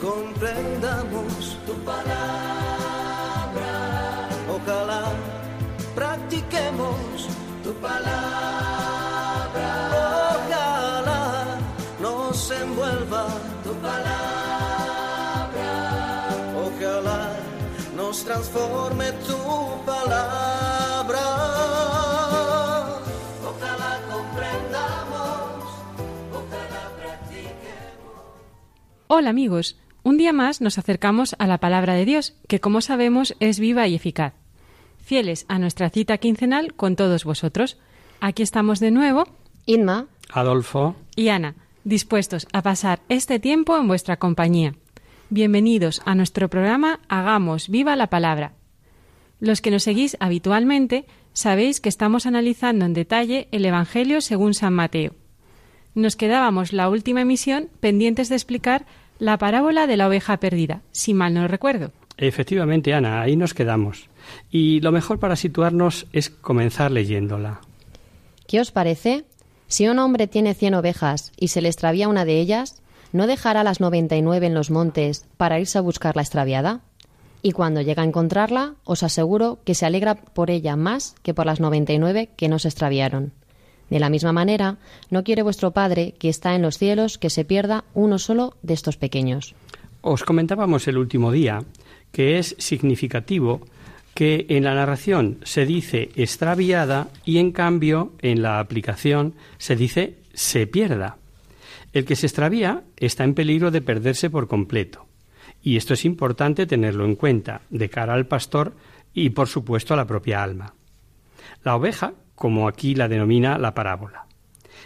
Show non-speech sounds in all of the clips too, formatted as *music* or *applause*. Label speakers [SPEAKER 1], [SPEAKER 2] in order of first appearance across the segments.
[SPEAKER 1] comprendamos tu palabra. Ojalá practiquemos tu palabra. Ojalá nos envuelva tu palabra. Ojalá nos transforme tu palabra.
[SPEAKER 2] Hola amigos, un día más nos acercamos a la palabra de Dios, que como sabemos es viva y eficaz. Fieles a nuestra cita quincenal con todos vosotros. Aquí estamos de nuevo,
[SPEAKER 3] Inma,
[SPEAKER 4] Adolfo,
[SPEAKER 2] y Ana, dispuestos a pasar este tiempo en vuestra compañía. Bienvenidos a nuestro programa Hagamos viva la palabra. Los que nos seguís habitualmente sabéis que estamos analizando en detalle el Evangelio según San Mateo. Nos quedábamos la última emisión pendientes de explicar la parábola de la oveja perdida, si mal no recuerdo.
[SPEAKER 4] efectivamente, Ana, ahí nos quedamos. Y lo mejor para situarnos es comenzar leyéndola.
[SPEAKER 3] ¿qué os parece? Si un hombre tiene cien ovejas y se le extravía una de ellas, ¿no dejará las noventa y nueve en los montes para irse a buscar la extraviada? Y cuando llega a encontrarla, os aseguro que se alegra por ella más que por las noventa y nueve que no se extraviaron. De la misma manera, no quiere vuestro Padre que está en los cielos que se pierda uno solo de estos pequeños.
[SPEAKER 4] Os comentábamos el último día que es significativo que en la narración se dice extraviada y en cambio en la aplicación se dice se pierda. El que se extravía está en peligro de perderse por completo. Y esto es importante tenerlo en cuenta de cara al pastor y por supuesto a la propia alma. La oveja, como aquí la denomina la parábola.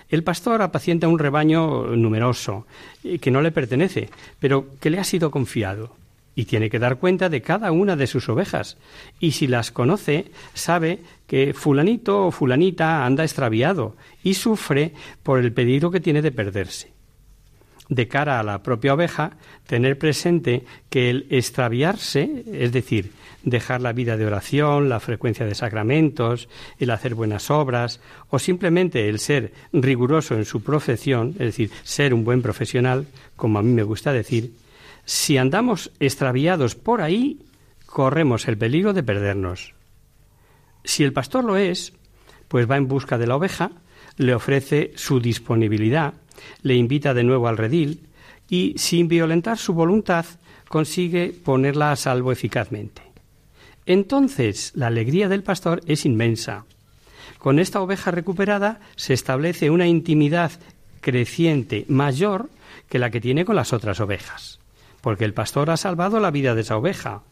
[SPEAKER 4] El pastor apacienta un rebaño numeroso eh, que no le pertenece, pero que le ha sido confiado y tiene que dar cuenta de cada una de sus ovejas. Y si las conoce, sabe que fulanito o fulanita anda extraviado y sufre por el peligro que tiene de perderse. De cara a la propia oveja, tener presente que el extraviarse, es decir, dejar la vida de oración, la frecuencia de sacramentos, el hacer buenas obras, o simplemente el ser riguroso en su profesión, es decir, ser un buen profesional, como a mí me gusta decir, si andamos extraviados por ahí, corremos el peligro de perdernos. Si el pastor lo es, pues va en busca de la oveja, le ofrece su disponibilidad, le invita de nuevo al redil y, sin violentar su voluntad, consigue ponerla a salvo eficazmente. Entonces, la alegría del pastor es inmensa. Con esta oveja recuperada se establece una intimidad creciente mayor que la que tiene con las otras ovejas, porque el pastor ha salvado la vida de esa oveja.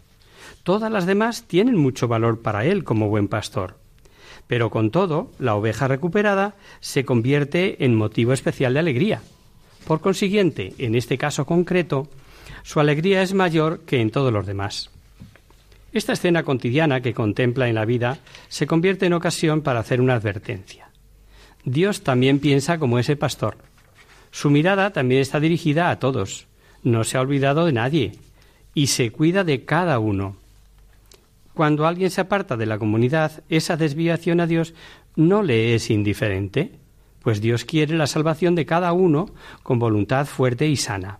[SPEAKER 4] Todas las demás tienen mucho valor para él como buen pastor. Pero con todo, la oveja recuperada se convierte en motivo especial de alegría. Por consiguiente, en este caso concreto, su alegría es mayor que en todos los demás. Esta escena cotidiana que contempla en la vida se convierte en ocasión para hacer una advertencia. Dios también piensa como ese pastor. Su mirada también está dirigida a todos. No se ha olvidado de nadie y se cuida de cada uno. Cuando alguien se aparta de la comunidad, esa desviación a Dios no le es indiferente, pues Dios quiere la salvación de cada uno con voluntad fuerte y sana.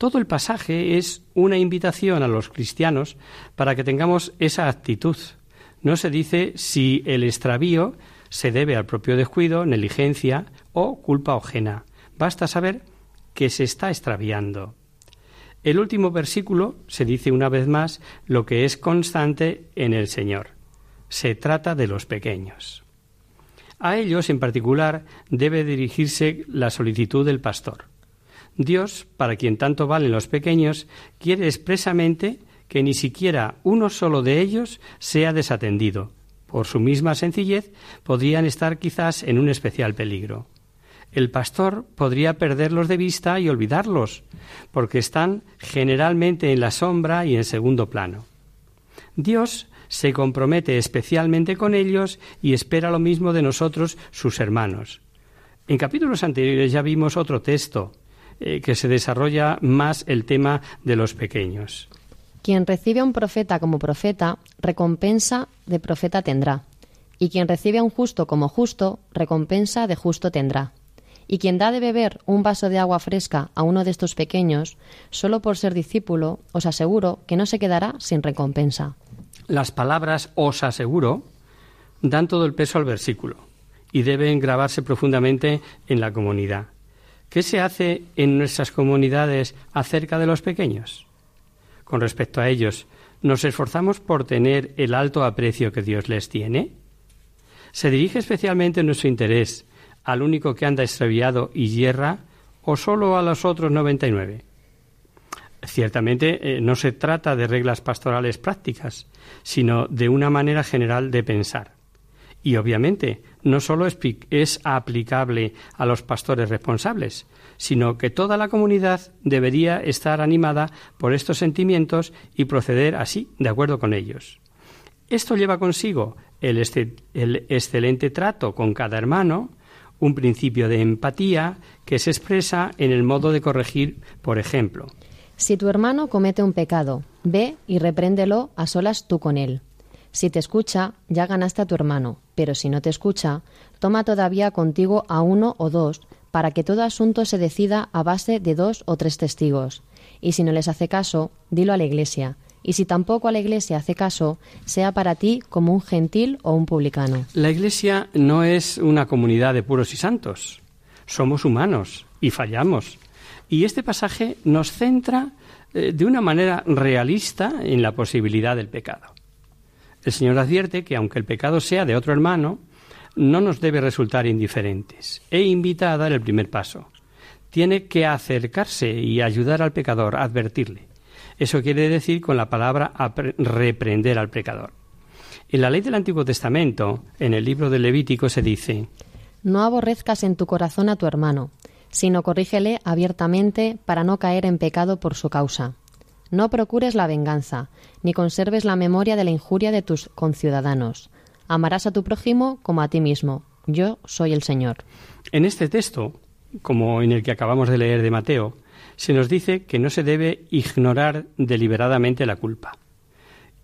[SPEAKER 4] Todo el pasaje es una invitación a los cristianos para que tengamos esa actitud. No se dice si el extravío se debe al propio descuido, negligencia o culpa ajena. Basta saber que se está extraviando. El último versículo se dice una vez más lo que es constante en el Señor. Se trata de los pequeños. A ellos en particular debe dirigirse la solicitud del pastor. Dios, para quien tanto valen los pequeños, quiere expresamente que ni siquiera uno solo de ellos sea desatendido. Por su misma sencillez, podrían estar quizás en un especial peligro. el pastor podría perderlos de vista y olvidarlos, porque están generalmente en la sombra y en segundo plano. Dios se compromete especialmente con ellos y espera lo mismo de nosotros, sus hermanos. En capítulos anteriores ya vimos otro texto eh, que se desarrolla más el tema de los pequeños.
[SPEAKER 3] Quien recibe a un profeta como profeta, recompensa de profeta tendrá. Y quien recibe a un justo como justo, recompensa de justo tendrá. Y quien da de beber un vaso de agua fresca a uno de estos pequeños, solo por ser discípulo, os aseguro que no se quedará sin recompensa.
[SPEAKER 4] Las palabras os aseguro dan todo el peso al versículo y deben grabarse profundamente en la comunidad. ¿Qué se hace en nuestras comunidades acerca de los pequeños? Con respecto a ellos, ¿nos esforzamos por tener el alto aprecio que Dios les tiene? ¿Se dirige especialmente nuestro interés al único que anda extraviado y hierra o solo a los otros 99? Ciertamente eh, no se trata de reglas pastorales prácticas, sino de una manera general de pensar. Y obviamente no solo es, aplicable a los pastores responsables, sino que toda la comunidad debería estar animada por estos sentimientos y proceder así, de acuerdo con ellos. Esto lleva consigo el, el excelente trato con cada hermano, un principio de empatía que se expresa en el modo de corregir, por ejemplo.
[SPEAKER 3] Si tu hermano comete un pecado, ve y repréndelo a solas tú con él. Si te escucha, ya ganaste a tu hermano, pero si no te escucha, toma todavía contigo a uno o dos, para que todo asunto se decida a base de dos o tres testigos. Y si no les hace caso, dilo a la Iglesia. Y si tampoco a la Iglesia hace caso, sea para ti como un gentil o un publicano.
[SPEAKER 4] La Iglesia no es una comunidad de puros y santos. Somos humanos y fallamos. Y este pasaje nos centra eh, de una manera realista en la posibilidad del pecado. El Señor advierte que aunque el pecado sea de otro hermano, no nos debe resultar indiferentes e invita a dar el primer paso. Tiene que acercarse y ayudar al pecador, advertirle. Eso quiere decir con la palabra reprender al pecador. En la ley del Antiguo Testamento, en el libro del Levítico, se dice
[SPEAKER 3] No aborrezcas en tu corazón a tu hermano, sino corrígele abiertamente para no caer en pecado por su causa. No procures la venganza, ni conserves la memoria de la injuria de tus conciudadanos. Amarás a tu prójimo como a ti mismo. Yo soy el Señor.
[SPEAKER 4] En este texto, como en el que acabamos de leer de Mateo, se nos dice que no se debe ignorar deliberadamente la culpa.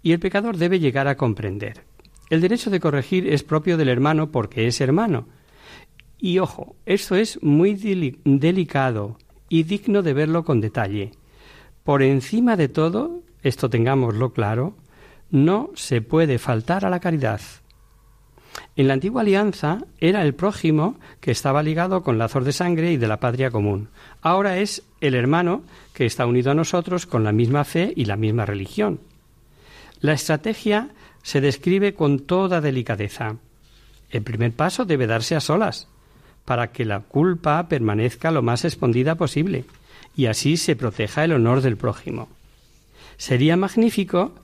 [SPEAKER 4] Y el pecador debe llegar a comprender. El derecho de corregir es propio del hermano porque es hermano. Y ojo, esto es muy delicado y digno de verlo con detalle. Por encima de todo, esto tengámoslo claro, no se puede faltar a la caridad. En la antigua alianza era el prójimo que estaba ligado con lazos de sangre y de la patria común. Ahora es el hermano que está unido a nosotros con la misma fe y la misma religión. La estrategia se describe con toda delicadeza. El primer paso debe darse a solas, para que la culpa permanezca lo más escondida posible y así se proteja el honor del prójimo. Sería magnífico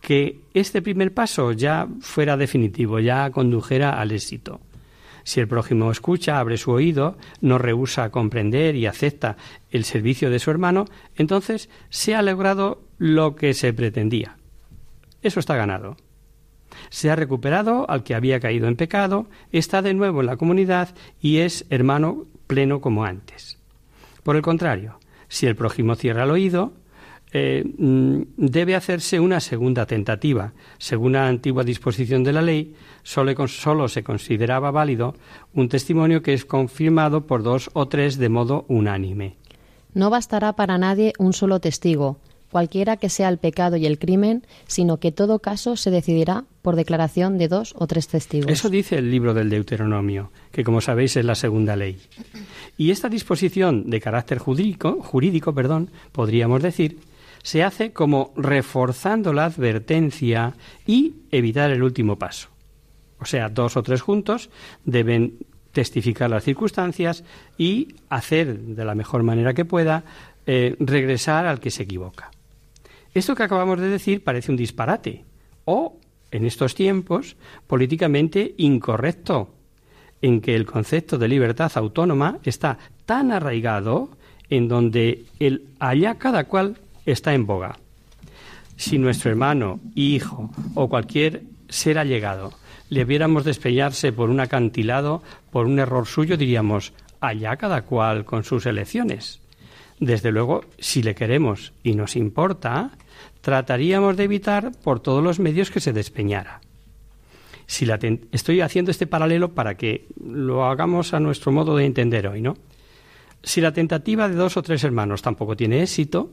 [SPEAKER 4] que este primer paso ya fuera definitivo, ya condujera al éxito. Si el prójimo escucha, abre su oído, no rehúsa comprender y acepta el servicio de su hermano, entonces se ha logrado lo que se pretendía. Eso está ganado. Se ha recuperado al que había caído en pecado, está de nuevo en la comunidad y es hermano pleno como antes. Por el contrario, si el prójimo cierra el oído, eh, mm, debe hacerse una segunda tentativa. Según la antigua disposición de la ley, solo, solo, se consideraba válido un testimonio que es confirmado por dos o tres de modo unánime.
[SPEAKER 3] No bastará para nadie un solo testigo, cualquiera que sea el pecado y el crimen, sino que todo caso se decidirá por declaración de dos o tres testigos.
[SPEAKER 4] Eso dice el libro del Deuteronomio, que como sabéis es la segunda ley. Y esta disposición de carácter jurídico, jurídico perdón, podríamos decir, se hace como reforzando la advertencia y evitar el último paso. O sea, dos o tres juntos deben testificar las circunstancias y hacer de la mejor manera que pueda eh, regresar al que se equivoca. Esto que acabamos de decir parece un disparate o, en estos tiempos, políticamente incorrecto en que el concepto de libertad autónoma está tan arraigado en donde el allá cada cual está en boga. Si nuestro hermano, hijo o cualquier ser allegado le viéramos despeñarse por un acantilado por un error suyo, diríamos, allá cada cual con sus elecciones. Desde luego, si le queremos y nos importa, trataríamos de evitar por todos los medios que se despeñara. Si la Estoy haciendo este paralelo para que lo hagamos a nuestro modo de entender hoy, ¿no? Si la tentativa de dos o tres hermanos tampoco tiene éxito,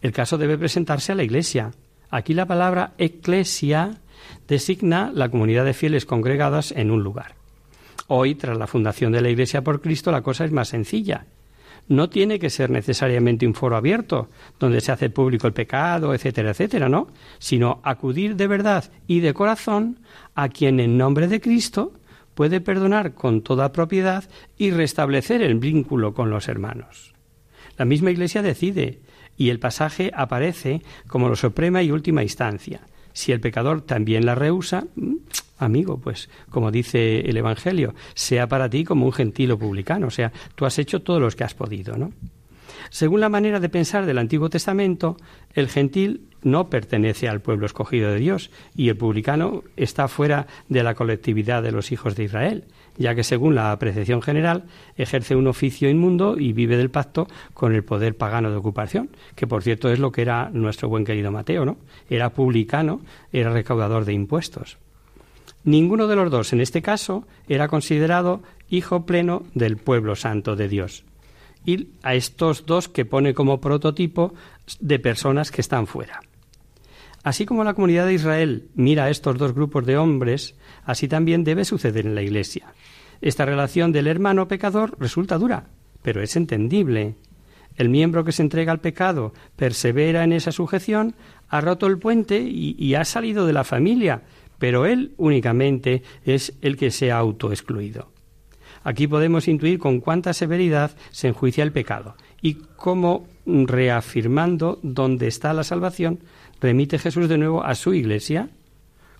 [SPEAKER 4] el caso debe presentarse a la Iglesia. Aquí la palabra eclesia designa la comunidad de fieles congregadas en un lugar. Hoy, tras la fundación de la Iglesia por Cristo, la cosa es más sencilla. No tiene que ser necesariamente un foro abierto, donde se hace público el pecado, etcétera, etcétera, ¿no? Sino acudir de verdad y de corazón a quien en nombre de Cristo puede perdonar con toda propiedad y restablecer el vínculo con los hermanos. La misma Iglesia decide, y el pasaje aparece como la suprema y última instancia. Si el pecador también la rehúsa, mm, amigo, pues como dice el Evangelio, sea para ti como un gentil o publicano, o sea, tú has hecho todo lo que has podido, ¿no? Según la manera de pensar del Antiguo Testamento, el gentil no pertenece al pueblo escogido de Dios y el publicano está fuera de la colectividad de los hijos de Israel, ya que según la apreciación general ejerce un oficio inmundo y vive del pacto con el poder pagano de ocupación, que por cierto es lo que era nuestro buen querido Mateo, ¿no? Era publicano, era recaudador de impuestos. Ninguno de los dos, en este caso, era considerado hijo pleno del pueblo santo de Dios. Y a estos dos que pone como prototipo de personas que están fuera. Así como la comunidad de Israel mira a estos dos grupos de hombres, así también debe suceder en la Iglesia. Esta relación del hermano pecador resulta dura, pero es entendible. El miembro que se entrega al pecado persevera en esa sujeción, ha roto el puente y, ha salido de la familia, pero él únicamente es el que se ha autoexcluido. Aquí podemos intuir con cuánta severidad se enjuicia el pecado y cómo, reafirmando dónde está la salvación, remite Jesús de nuevo a su iglesia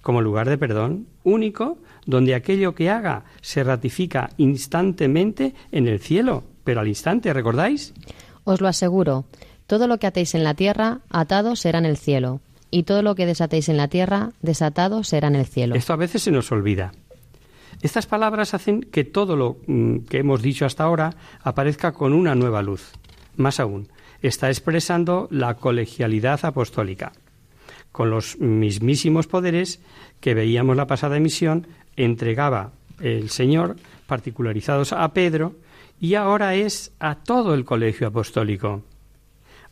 [SPEAKER 4] como lugar de perdón único donde aquello que haga se ratifica instantemente en el cielo, pero al instante, ¿recordáis?
[SPEAKER 3] Os lo aseguro, todo lo que atéis en la tierra, atado será en el cielo, y todo lo que desatéis en la tierra, desatado será en el cielo.
[SPEAKER 4] Esto a veces se nos olvida. Estas palabras hacen que todo lo mm, que hemos dicho hasta ahora aparezca con una nueva luz. Más aún, está expresando la colegialidad apostólica con los mismísimos poderes que veíamos la pasada emisión, entregaba el Señor, particularizados a Pedro, y ahora es a todo el colegio apostólico.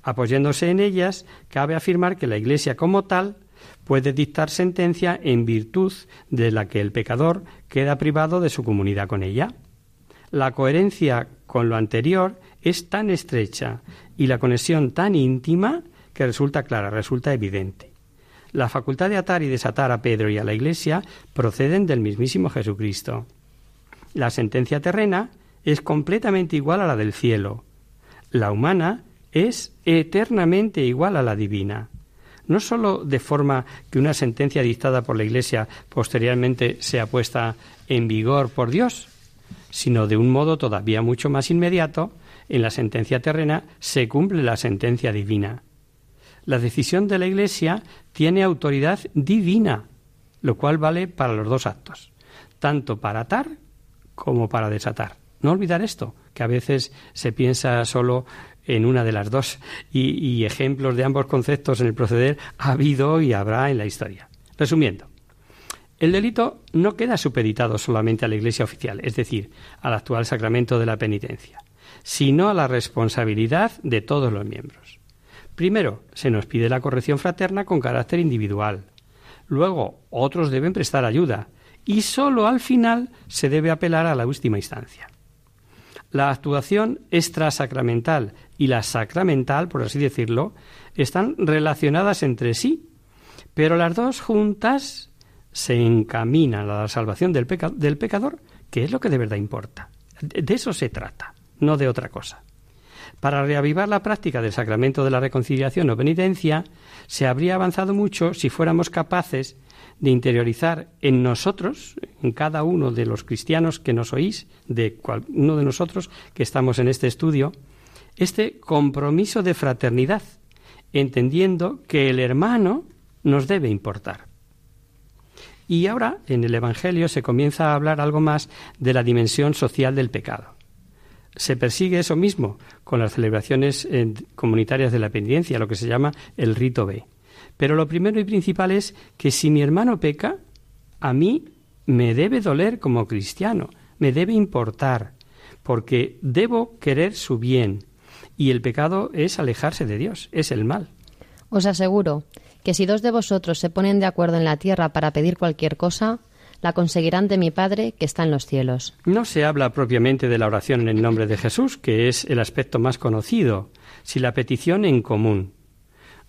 [SPEAKER 4] Apoyándose en ellas, cabe afirmar que la Iglesia como tal puede dictar sentencia en virtud de la que el pecador queda privado de su comunidad con ella. La coherencia con lo anterior es tan estrecha y la conexión tan íntima que resulta clara, resulta evidente. La facultad de atar y desatar a Pedro y a la Iglesia proceden del mismísimo Jesucristo. La sentencia terrena es completamente igual a la del cielo. La humana es eternamente igual a la divina. No sólo de forma que una sentencia dictada por la Iglesia posteriormente sea puesta en vigor por Dios, sino de un modo todavía mucho más inmediato, en la sentencia terrena se cumple la sentencia divina la decisión de la Iglesia tiene autoridad divina, lo cual vale para los dos actos, tanto para atar como para desatar. No olvidar esto, que a veces se piensa solo en una de las dos y, ejemplos de ambos conceptos en el proceder ha habido y habrá en la historia. Resumiendo, el delito no queda supeditado solamente a la Iglesia oficial, es decir, al actual sacramento de la penitencia, sino a la responsabilidad de todos los miembros. Primero, se nos pide la corrección fraterna con carácter individual. Luego, otros deben prestar ayuda. Y sólo al final se debe apelar a la última instancia. La actuación extrasacramental y la sacramental, por así decirlo, están relacionadas entre sí, pero las dos juntas se encaminan a la salvación del, del pecador, que es lo que de verdad importa. De eso se trata, no de otra cosa. Para reavivar la práctica del sacramento de la reconciliación o penitencia, se habría avanzado mucho si fuéramos capaces de interiorizar en nosotros, en cada uno de los cristianos que nos oís, de cual, uno de nosotros que estamos en este estudio, este compromiso de fraternidad, entendiendo que el hermano nos debe importar. Y ahora en el Evangelio se comienza a hablar algo más de la dimensión social del pecado. Se persigue eso mismo con las celebraciones eh, comunitarias de la penitencia, lo que se llama el rito B. Pero lo primero y principal es que si mi hermano peca, a mí me debe doler como cristiano, me debe importar, porque debo querer su bien. Y el pecado es alejarse de Dios, es el mal.
[SPEAKER 3] Os aseguro que si dos de vosotros se ponen de acuerdo en la tierra para pedir cualquier cosa, la conseguirán de mi Padre que está en los cielos.
[SPEAKER 4] No se habla propiamente de la oración en el nombre de Jesús, que es el aspecto más conocido, si la petición en común.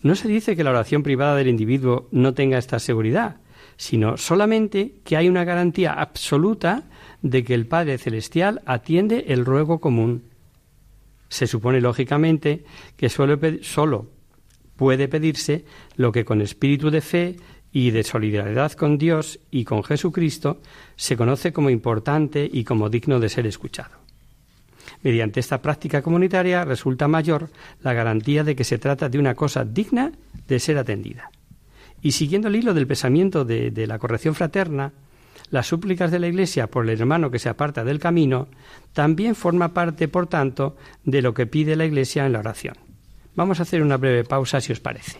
[SPEAKER 4] No se dice que la oración privada del individuo no tenga esta seguridad, sino solamente que hay una garantía absoluta de que el Padre Celestial atiende el ruego común. Se supone, lógicamente, que solo, solo puede pedirse lo que con espíritu de fe y de solidaridad con Dios y con Jesucristo se conoce como importante y como digno de ser escuchado. Mediante esta práctica comunitaria resulta mayor la garantía de que se trata de una cosa digna de ser atendida. Y siguiendo el hilo del pensamiento de, de la corrección fraterna, las súplicas de la Iglesia por el hermano que se aparta del camino también forma parte, por tanto, de lo que pide la Iglesia en la oración. Vamos a hacer una breve pausa si os parece.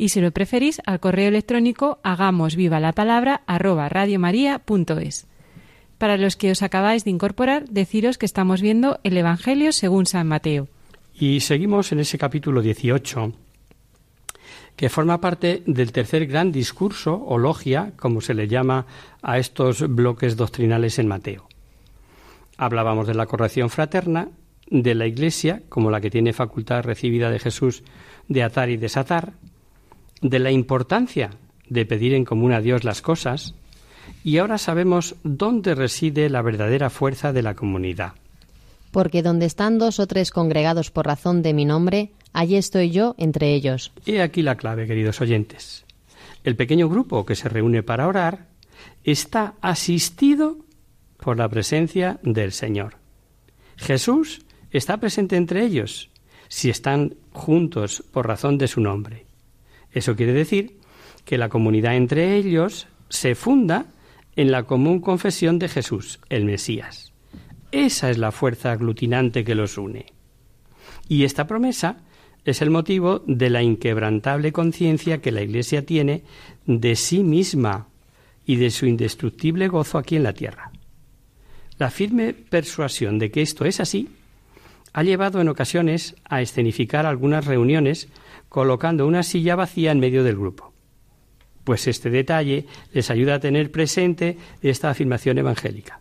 [SPEAKER 2] Y si lo preferís, al correo electrónico hagamos viva la palabra arroba. Para los que os acabáis de incorporar, deciros que estamos viendo el Evangelio según San Mateo.
[SPEAKER 4] Y seguimos en ese capítulo 18, que forma parte del tercer gran discurso o logia, como se le llama a estos bloques doctrinales en Mateo. Hablábamos de la corrección fraterna, de la Iglesia, como la que tiene facultad recibida de Jesús de atar y desatar, de la importancia de pedir en común a Dios las cosas, y ahora sabemos dónde reside la verdadera fuerza de la comunidad.
[SPEAKER 3] Porque donde están dos o tres congregados por razón de mi nombre, allí estoy yo entre ellos.
[SPEAKER 4] He aquí la clave, queridos oyentes. El pequeño grupo que se reúne para orar está asistido por la presencia del Señor. Jesús está presente entre ellos si están juntos por razón de su nombre. Eso quiere decir que la comunidad entre ellos se funda en la común confesión de Jesús, el Mesías. Esa es la fuerza aglutinante que los une. Y esta promesa es el motivo de la inquebrantable conciencia que la Iglesia tiene de sí misma y de su indestructible gozo aquí en la tierra. La firme persuasión de que esto es así ha llevado en ocasiones a escenificar algunas reuniones colocando una silla vacía en medio del grupo. Pues este detalle les ayuda a tener presente esta afirmación evangélica.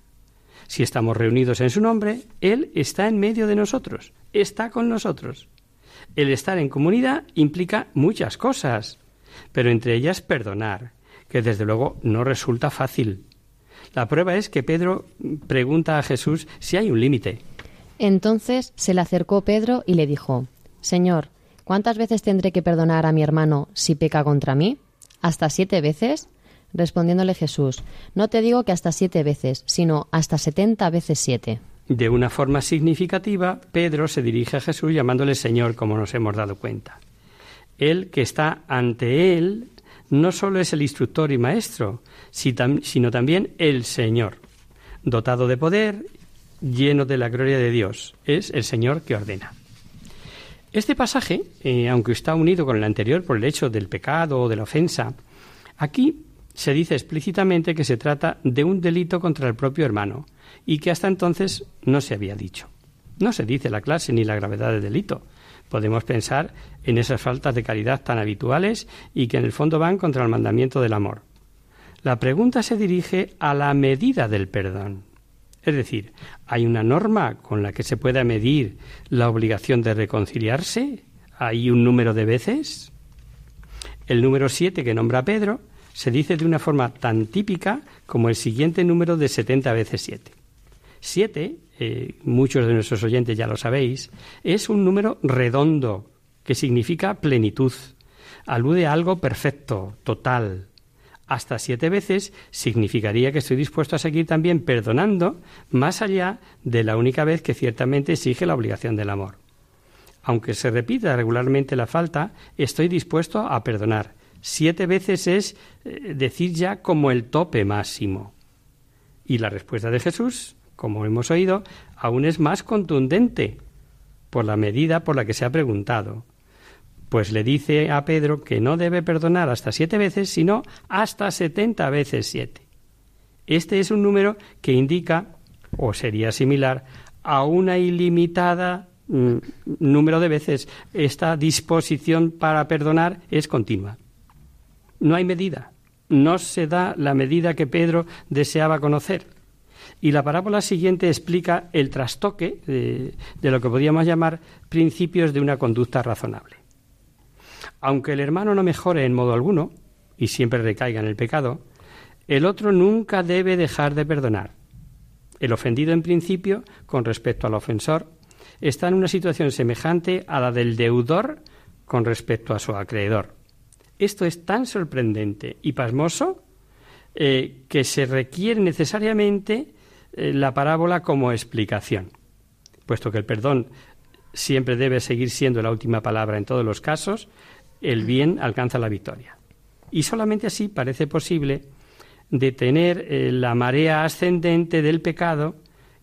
[SPEAKER 4] Si estamos reunidos en su nombre, Él está en medio de nosotros, está con nosotros. El estar en comunidad implica muchas cosas, pero entre ellas perdonar, que desde luego no resulta fácil. La prueba es que Pedro pregunta a Jesús si hay un límite.
[SPEAKER 3] Entonces se le acercó Pedro y le dijo, Señor, ¿Cuántas veces tendré que perdonar a mi hermano si peca contra mí? ¿Hasta siete veces? Respondiéndole Jesús, no te digo que hasta siete veces, sino hasta setenta veces siete.
[SPEAKER 4] De una forma significativa, Pedro se dirige a Jesús llamándole Señor, como nos hemos dado cuenta. Él que está ante él no solo es el instructor y maestro, sino también el Señor, dotado de poder, lleno de la gloria de Dios. Es el Señor que ordena. Este pasaje, eh, aunque está unido con el anterior por el hecho del pecado o de la ofensa, aquí se dice explícitamente que se trata de un delito contra el propio hermano y que hasta entonces no se había dicho. No se dice la clase ni la gravedad del delito. Podemos pensar en esas faltas de caridad tan habituales y que en el fondo van contra el mandamiento del amor. La pregunta se dirige a la medida del perdón. Es decir, ¿hay una norma con la que se pueda medir la obligación de reconciliarse? ¿Hay un número de veces? El número siete que nombra Pedro se dice de una forma tan típica como el siguiente número de 70 veces 7. 7, eh, muchos de nuestros oyentes ya lo sabéis, es un número redondo que significa plenitud. Alude a algo perfecto, total, hasta siete veces significaría que estoy dispuesto a seguir también perdonando más allá de la única vez que ciertamente exige la obligación del amor. Aunque se repita regularmente la falta, estoy dispuesto a perdonar. Siete veces es eh, decir ya como el tope máximo. Y la respuesta de Jesús, como hemos oído, aún es más contundente por la medida por la que se ha preguntado pues le dice a Pedro que no debe perdonar hasta siete veces, sino hasta setenta veces siete. Este es un número que indica, o sería similar, a una ilimitada mm, número de veces. Esta disposición para perdonar es continua. No hay medida. No se da la medida que Pedro deseaba conocer. Y la parábola siguiente explica el trastoque de, de lo que podríamos llamar principios de una conducta razonable. Aunque el hermano no mejore en modo alguno, y siempre recaiga en el pecado, el otro nunca debe dejar de perdonar. El ofendido en principio, con respecto al ofensor, está en una situación semejante a la del deudor con respecto a su acreedor. Esto es tan sorprendente y pasmoso eh, que se requiere necesariamente eh, la parábola como explicación, puesto que el perdón siempre debe seguir siendo la última palabra en todos los casos, el bien alcanza la victoria. Y solamente así parece posible detener eh, la marea ascendente del pecado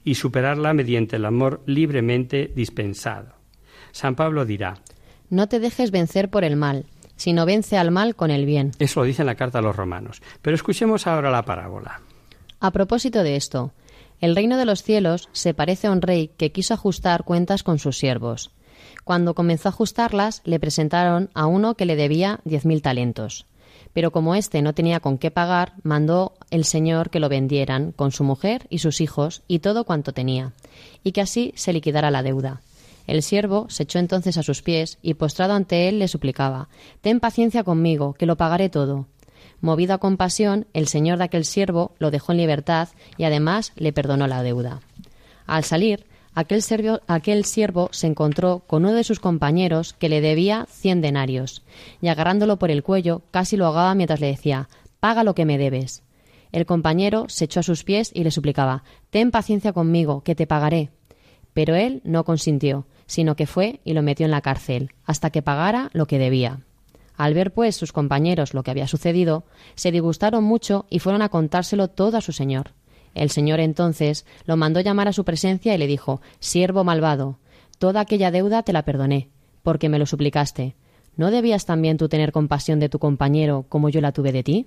[SPEAKER 4] y superarla mediante el amor libremente dispensado. San Pablo dirá,
[SPEAKER 3] No te dejes vencer por el mal, sino vence al mal con el bien.
[SPEAKER 4] Eso lo dice en la carta a los romanos. Pero escuchemos ahora la parábola.
[SPEAKER 3] A propósito de esto, el reino de los cielos se parece a un rey que quiso ajustar cuentas con sus siervos. Cuando comenzó a ajustarlas, le presentaron a uno que le debía diez mil talentos. Pero como éste no tenía con qué pagar, mandó el Señor que lo vendieran con su mujer y sus hijos y todo cuanto tenía, y que así se liquidara la deuda. El siervo se echó entonces a sus pies y postrado ante él le suplicaba Ten paciencia conmigo, que lo pagaré todo. Movido a compasión, el señor de aquel siervo lo dejó en libertad y además le perdonó la deuda. Al salir, aquel, aquel siervo se encontró con uno de sus compañeros que le debía cien denarios, y agarrándolo por el cuello casi lo ahogaba mientras le decía Paga lo que me debes. El compañero se echó a sus pies y le suplicaba Ten paciencia conmigo, que te pagaré. Pero él no consintió, sino que fue y lo metió en la cárcel, hasta que pagara lo que debía. Al ver, pues, sus compañeros lo que había sucedido, se disgustaron mucho y fueron a contárselo todo a su señor. El señor entonces lo mandó llamar a su presencia y le dijo Siervo malvado, toda aquella deuda te la perdoné, porque me lo suplicaste. ¿No debías también tú tener compasión de tu compañero como yo la tuve de ti?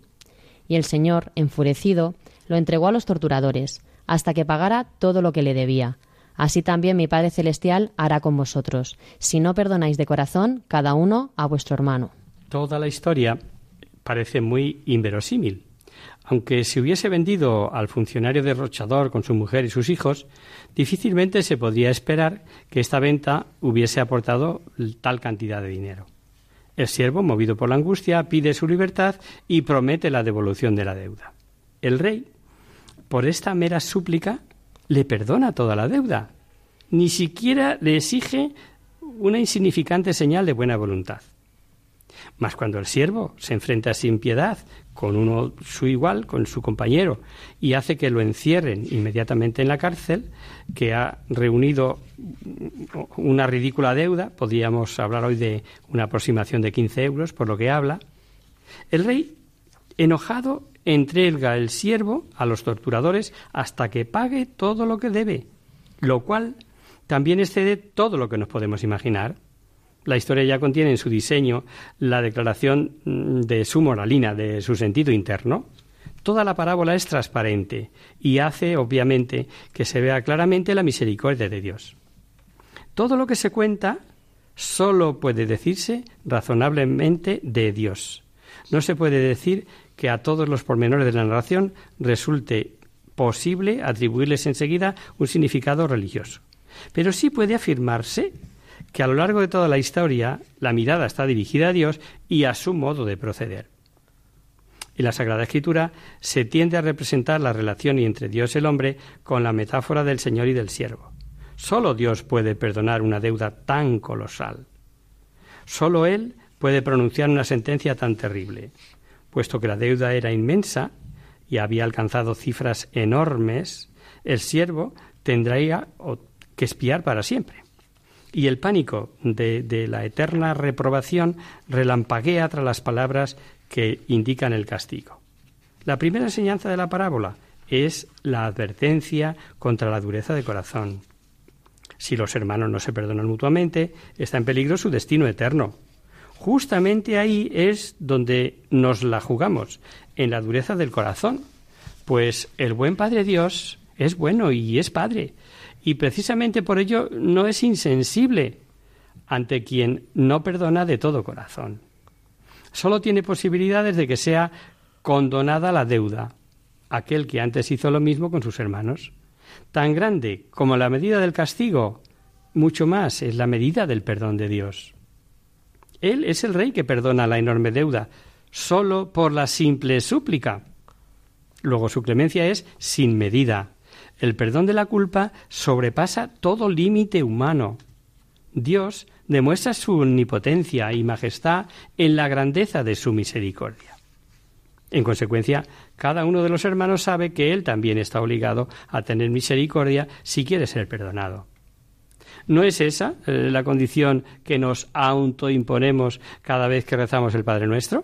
[SPEAKER 3] Y el señor, enfurecido, lo entregó a los torturadores, hasta que pagara todo lo que le debía. Así también mi Padre Celestial hará con vosotros, si no perdonáis de corazón cada uno a vuestro hermano.
[SPEAKER 4] Toda la historia parece muy inverosímil. Aunque se hubiese vendido al funcionario derrochador con su mujer y sus hijos, difícilmente se podía esperar que esta venta hubiese aportado tal cantidad de dinero. El siervo, movido por la angustia, pide su libertad y promete la devolución de la deuda. El rey, por esta mera súplica, le perdona toda la deuda. Ni siquiera le exige una insignificante señal de buena voluntad. Mas cuando el siervo se enfrenta sin piedad con uno su igual, con su compañero, y hace que lo encierren inmediatamente en la cárcel, que ha reunido una ridícula deuda, podríamos hablar hoy de una aproximación de 15 euros, por lo que habla, el rey, enojado, entrega el siervo a los torturadores hasta que pague todo lo que debe, lo cual también excede todo lo que nos podemos imaginar. La historia ya contiene en su diseño la declaración mm, de su moralina, de su sentido interno. Toda la parábola es transparente y hace, obviamente, que se vea claramente la misericordia de Dios. Todo lo que se cuenta solo puede decirse razonablemente de Dios. No se puede decir que a todos los pormenores de la narración resulte posible atribuirles enseguida un significado religioso. Pero sí puede afirmarse que a lo largo de toda la historia la mirada está dirigida a Dios y a su modo de proceder. En la Sagrada Escritura se tiende a representar la relación entre Dios y el hombre con la metáfora del Señor y del siervo. Solo Dios puede perdonar una deuda tan colosal. Solo Él puede pronunciar una sentencia tan terrible puesto que la deuda era inmensa y había alcanzado cifras enormes, el siervo tendría que espiar para siempre. Y el pánico de, de la eterna reprobación relampaguea tras las palabras que indican el castigo. La primera enseñanza de la parábola es la advertencia contra la dureza de corazón. Si los hermanos no se perdonan mutuamente, está en peligro su destino eterno justamente ahí es donde nos la jugamos, en la dureza del corazón. Pues el buen Padre Dios es bueno y es Padre, y precisamente por ello no es insensible ante quien no perdona de todo corazón. Solo tiene posibilidades de que sea condonada la deuda, aquel que antes hizo lo mismo con sus hermanos. Tan grande como la medida del castigo, mucho más es la medida del perdón de Dios. Él es el rey que perdona la enorme deuda, solo por la simple súplica. Luego su clemencia es sin medida. El perdón de la culpa sobrepasa todo límite humano. Dios demuestra su omnipotencia y majestad en la grandeza de su misericordia. En consecuencia, cada uno de los hermanos sabe que él también está obligado a tener misericordia si quiere ser perdonado. ¿No es esa eh, la condición que nos autoimponemos cada vez que rezamos el Padre Nuestro?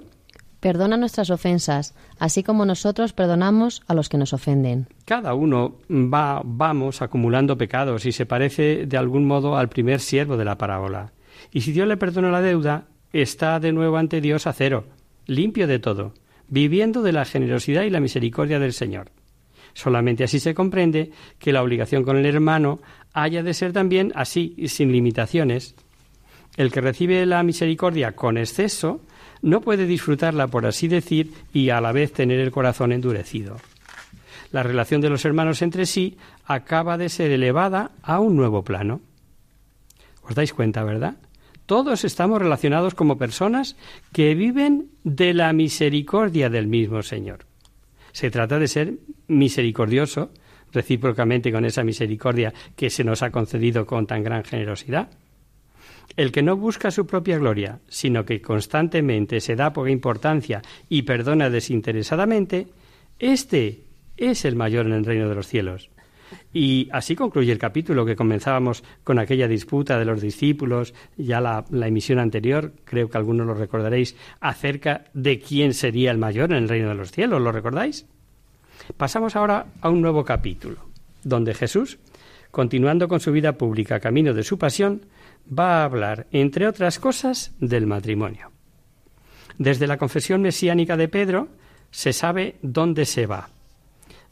[SPEAKER 3] Perdona nuestras ofensas, así como nosotros perdonamos a los que nos ofenden.
[SPEAKER 4] Cada uno va, vamos acumulando pecados y se parece de algún modo al primer siervo de la parábola. Y si Dios le perdona la deuda, está de nuevo ante Dios a cero, limpio de todo viviendo de la generosidad y la misericordia del Señor. Solamente así se comprende que la obligación con el hermano haya de ser también así, sin limitaciones. El que recibe la misericordia con exceso no puede disfrutarla, por así decir, y a la vez tener el corazón endurecido. La relación de los hermanos entre sí acaba de ser elevada a un nuevo plano. ¿Os dais cuenta, verdad? Todos estamos relacionados como personas que viven de la misericordia del mismo Señor. Se trata de ser misericordioso recíprocamente con esa misericordia que se nos ha concedido con tan gran generosidad. El que no busca su propia gloria, sino que constantemente se da poca importancia y perdona desinteresadamente, este es el mayor en el reino de los cielos. Y así concluye el capítulo que comenzábamos con aquella disputa de los discípulos, ya la, emisión anterior, creo que algunos lo recordaréis, acerca de quién sería el mayor en el reino de los cielos, ¿lo recordáis? Pasamos ahora a un nuevo capítulo, donde Jesús, continuando con su vida pública camino de su pasión, va a hablar, entre otras cosas, del matrimonio. Desde la confesión mesiánica de Pedro se sabe dónde se va,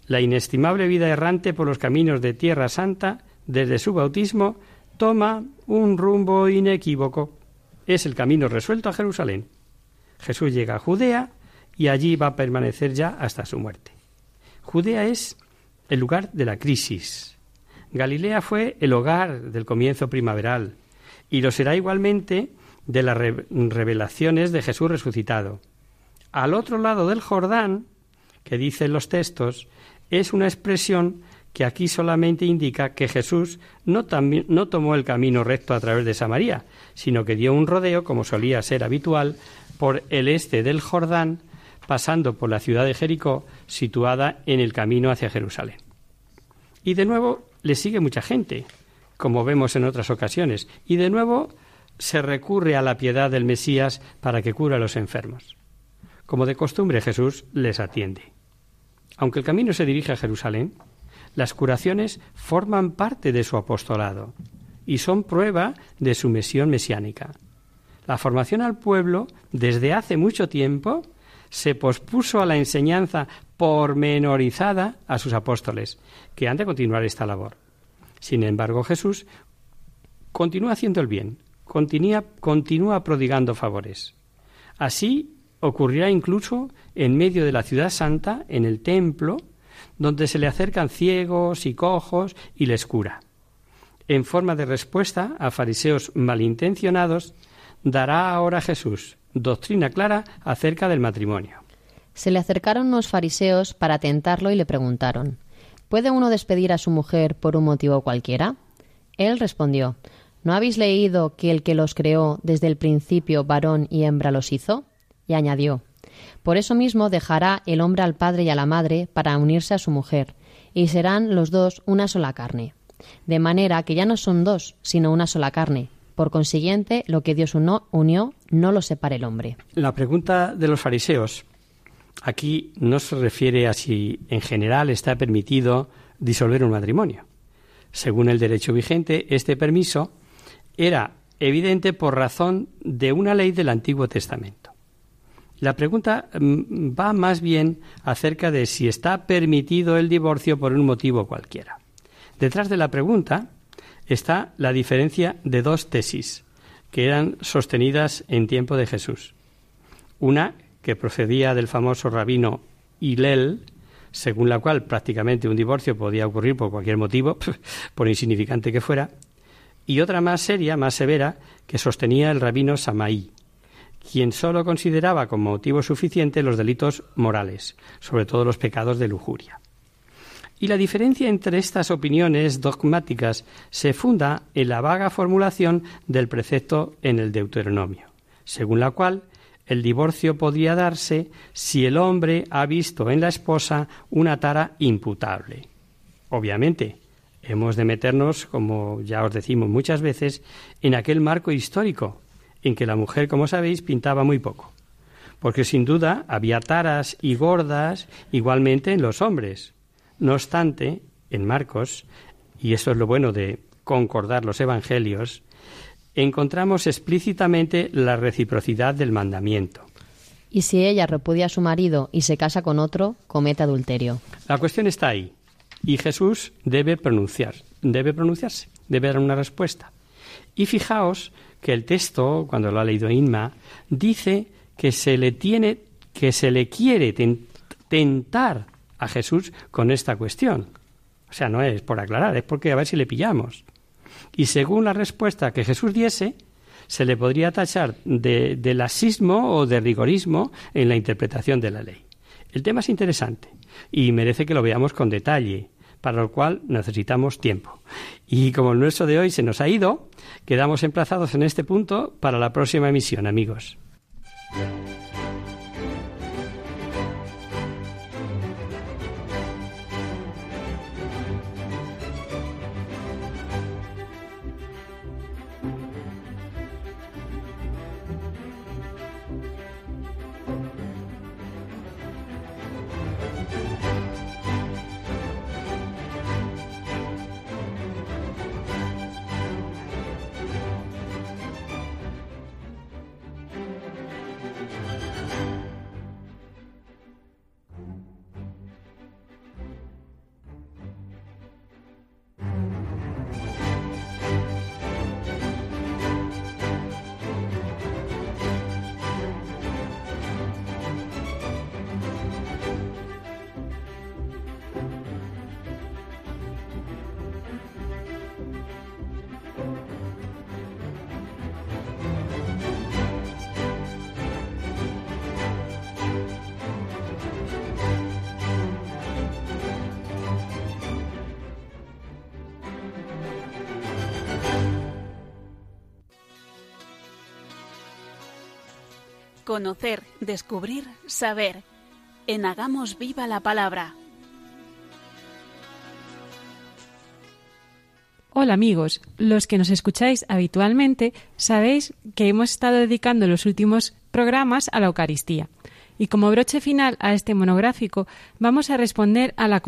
[SPEAKER 4] la inestimable vida errante por los caminos de Tierra Santa, desde su bautismo, toma un rumbo inequívoco. Es el camino resuelto a Jerusalén. Jesús llega a Judea y allí va a permanecer ya hasta su muerte. Judea es el lugar de la crisis. Galilea fue el hogar del comienzo primaveral y lo será igualmente de las revelaciones de Jesús resucitado. Al otro lado del Jordán, que dicen los textos, es una expresión que aquí solamente indica que Jesús no, no, tomó el camino recto a través de Samaria, sino que dio un rodeo, como solía ser habitual, por el este del Jordán, pasando por la ciudad de Jericó, situada en el camino hacia Jerusalén. Y de nuevo le sigue mucha gente, como vemos en otras ocasiones, y de nuevo se recurre a la piedad del Mesías para que cure a los enfermos. Como de costumbre Jesús les atiende. Aunque el camino se dirige a Jerusalén, las curaciones forman parte de su apostolado y son prueba de su misión mesiánica. La formación al pueblo, desde hace mucho tiempo, se pospuso a la enseñanza pormenorizada a sus apóstoles, que han de continuar esta labor. Sin embargo, Jesús continúa haciendo el bien, continúa, prodigando favores. Así ocurrirá incluso en medio de la ciudad santa, en el templo, donde se le acercan ciegos y cojos y les cura. En forma de respuesta a fariseos malintencionados, dará ahora Jesús doctrina clara acerca del matrimonio.
[SPEAKER 3] Se le acercaron unos fariseos para tentarlo y le preguntaron ¿Puede uno despedir a su mujer por un motivo cualquiera? Él respondió ¿No habéis leído que el que los creó desde el principio varón y hembra los hizo? Y añadió Por eso mismo dejará el hombre al padre y a la madre para unirse a su mujer, y serán los dos una sola carne. De manera que ya no son dos, sino una sola carne. Por consiguiente, lo que Dios unió, no lo separe el hombre.
[SPEAKER 4] La pregunta de los fariseos aquí no se refiere a si en general está permitido disolver un matrimonio. Según el derecho vigente, este permiso era evidente por razón de una ley del Antiguo Testamento. La pregunta mm, va más bien acerca de si está permitido el divorcio por un motivo cualquiera. Detrás de la pregunta está la diferencia de dos tesis que eran sostenidas en tiempo de Jesús. Una que procedía del famoso rabino Hillel, según la cual prácticamente un divorcio podía ocurrir por cualquier motivo, *laughs* por insignificante que fuera, y otra más seria, más severa, que sostenía el rabino Samaí, quien sólo consideraba como motivo suficiente los delitos morales, sobre todo los pecados de lujuria. Y la diferencia entre estas opiniones dogmáticas se funda en la vaga formulación del precepto en el Deuteronomio, según la cual El divorcio podría darse si el hombre ha visto en la esposa una tara imputable. Obviamente, hemos de meternos, como ya os decimos muchas veces, en aquel marco histórico en que la mujer, como sabéis, pintaba muy poco. Porque sin duda había taras y gordas igualmente en los hombres. No obstante, en Marcos, y eso es lo bueno de concordar los evangelios, encontramos explícitamente la reciprocidad del mandamiento.
[SPEAKER 3] Y si ella repudia a su marido y se casa con otro, comete adulterio.
[SPEAKER 4] La cuestión está ahí. Y Jesús debe pronunciar, debe pronunciarse, debe dar una respuesta. Y fijaos que el texto, cuando lo ha leído Inma, dice que se le tiene, que se le quiere tentar a Jesús con esta cuestión. O sea, no es por aclarar, es porque a ver si le pillamos. Y según la respuesta que Jesús diese, se le podría tachar de, de laxismo o de rigorismo en la interpretación de la ley. El tema es interesante y merece que lo veamos con detalle, para lo cual necesitamos tiempo. Y como el nuestro de hoy se nos ha ido, quedamos emplazados en este punto para la próxima emisión, amigos.
[SPEAKER 5] Conocer, descubrir, saber. En Hagamos Viva la Palabra.
[SPEAKER 2] Hola amigos, los que nos escucháis habitualmente sabéis que hemos estado dedicando los últimos programas a la Eucaristía. Y como broche final a este monográfico, vamos a responder a la,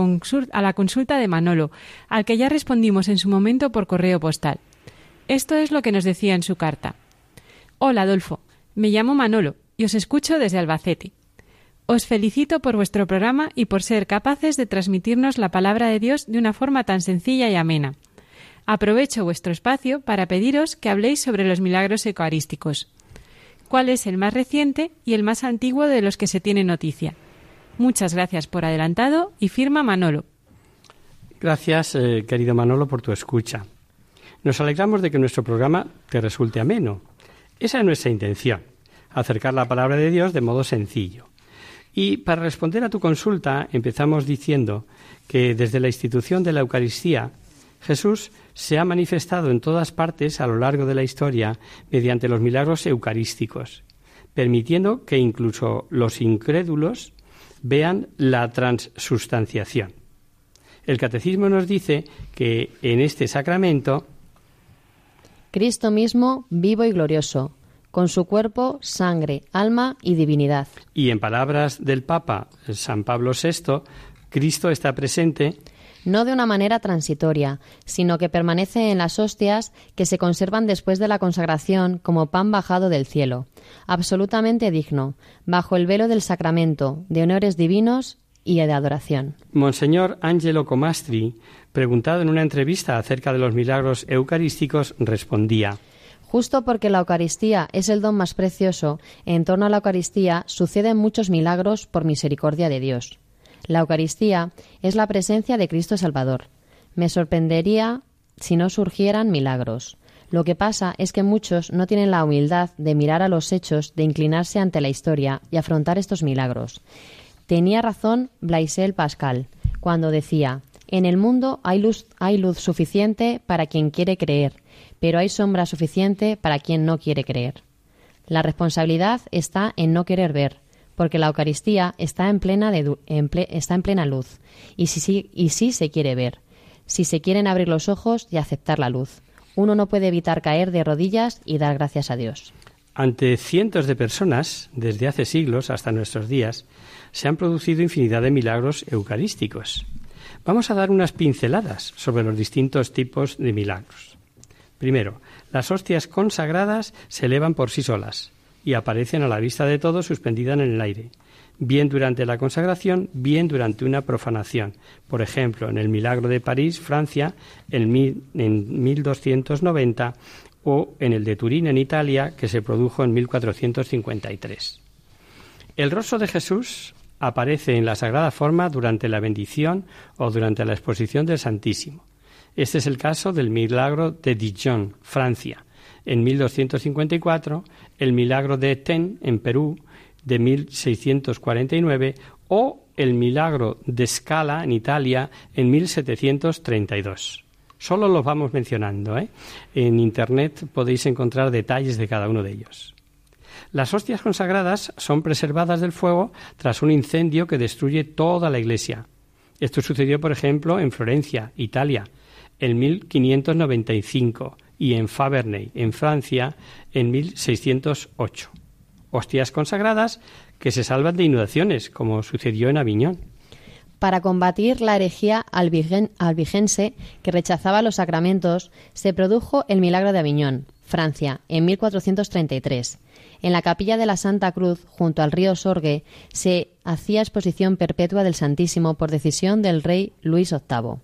[SPEAKER 2] a la consulta de Manolo, al que ya respondimos en su momento por correo postal. Esto es lo que nos decía en su carta. Hola Adolfo, me llamo Manolo y os escucho desde Albacete. Os felicito por vuestro programa y por ser capaces de transmitirnos la palabra de Dios de una forma tan sencilla y amena. Aprovecho vuestro espacio para pediros que habléis sobre los milagros eucarísticos. ¿Cuál es el más reciente y el más antiguo de los que se tiene noticia? Muchas gracias por adelantado y firma Manolo.
[SPEAKER 4] Gracias, eh, querido Manolo, por tu escucha. Nos alegramos de que nuestro programa te resulte ameno. Esa es nuestra intención acercar la palabra de Dios de modo sencillo. Y para responder a tu consulta, empezamos diciendo que desde la institución de la Eucaristía, Jesús se ha manifestado en todas partes a lo largo de la historia mediante los milagros eucarísticos, permitiendo que incluso los incrédulos vean la transustanciación. El catecismo nos dice que en este sacramento
[SPEAKER 3] Cristo mismo, vivo y glorioso, con su cuerpo, sangre, alma y divinidad.
[SPEAKER 4] Y en palabras del Papa San Pablo VI, Cristo está presente
[SPEAKER 3] no de una manera transitoria, sino que permanece en las hostias que se conservan después de la consagración como pan bajado del cielo, absolutamente digno, bajo el velo del sacramento, de honores divinos y de adoración.
[SPEAKER 4] Monseñor Angelo Comastri, preguntado en una entrevista acerca de los milagros eucarísticos, respondía
[SPEAKER 3] Justo porque la Eucaristía es el don más precioso, en torno a la Eucaristía suceden muchos milagros por misericordia de Dios. La Eucaristía es la presencia de Cristo Salvador. Me sorprendería si no surgieran milagros. Lo que pasa es que muchos no tienen la humildad de mirar a los hechos, de inclinarse ante la historia y afrontar estos milagros. Tenía razón Blaisel Pascal cuando decía En el mundo hay luz, hay luz suficiente para quien quiere creer, pero hay sombra suficiente para quien no quiere creer. La responsabilidad está en no querer ver, porque la Eucaristía está en plena, luz, y y sí se quiere ver, si se quieren abrir los ojos y aceptar la luz. Uno no puede evitar caer de rodillas y dar gracias a Dios.
[SPEAKER 4] Ante cientos de personas, desde hace siglos hasta nuestros días, se han producido infinidad de milagros eucarísticos. Vamos a dar unas pinceladas sobre los distintos tipos de milagros. Primero, las hostias consagradas se elevan por sí solas y aparecen a la vista de todos suspendidas en el aire, bien durante la consagración, bien durante una profanación. Por ejemplo, en el Milagro de París, Francia, en, 1290, o en el de Turín, en Italia, que se produjo en 1453. El rostro de Jesús aparece en la sagrada forma durante la bendición o durante la exposición del Santísimo. Este es el caso del milagro de Dijon, Francia, en 1254, el milagro de Ten, en Perú, de 1649, o el milagro de Scala, en Italia, en 1732. Solo los vamos mencionando. ¿eh? En Internet podéis encontrar detalles de cada uno de ellos. Las hostias consagradas son preservadas del fuego tras un incendio que destruye toda la iglesia. Esto sucedió, por ejemplo, en Florencia, Italia, en 1595 y en Faberney, en Francia, en 1608. Hostias consagradas que se salvan de inundaciones, como sucedió en Aviñón
[SPEAKER 3] para combatir la herejía albigense que rechazaba los sacramentos, se produjo el milagro de Aviñón, Francia, en 1433. En la capilla de la Santa Cruz, junto al río Sorgue, se hacía exposición perpetua del Santísimo por decisión del rey Luis VIII,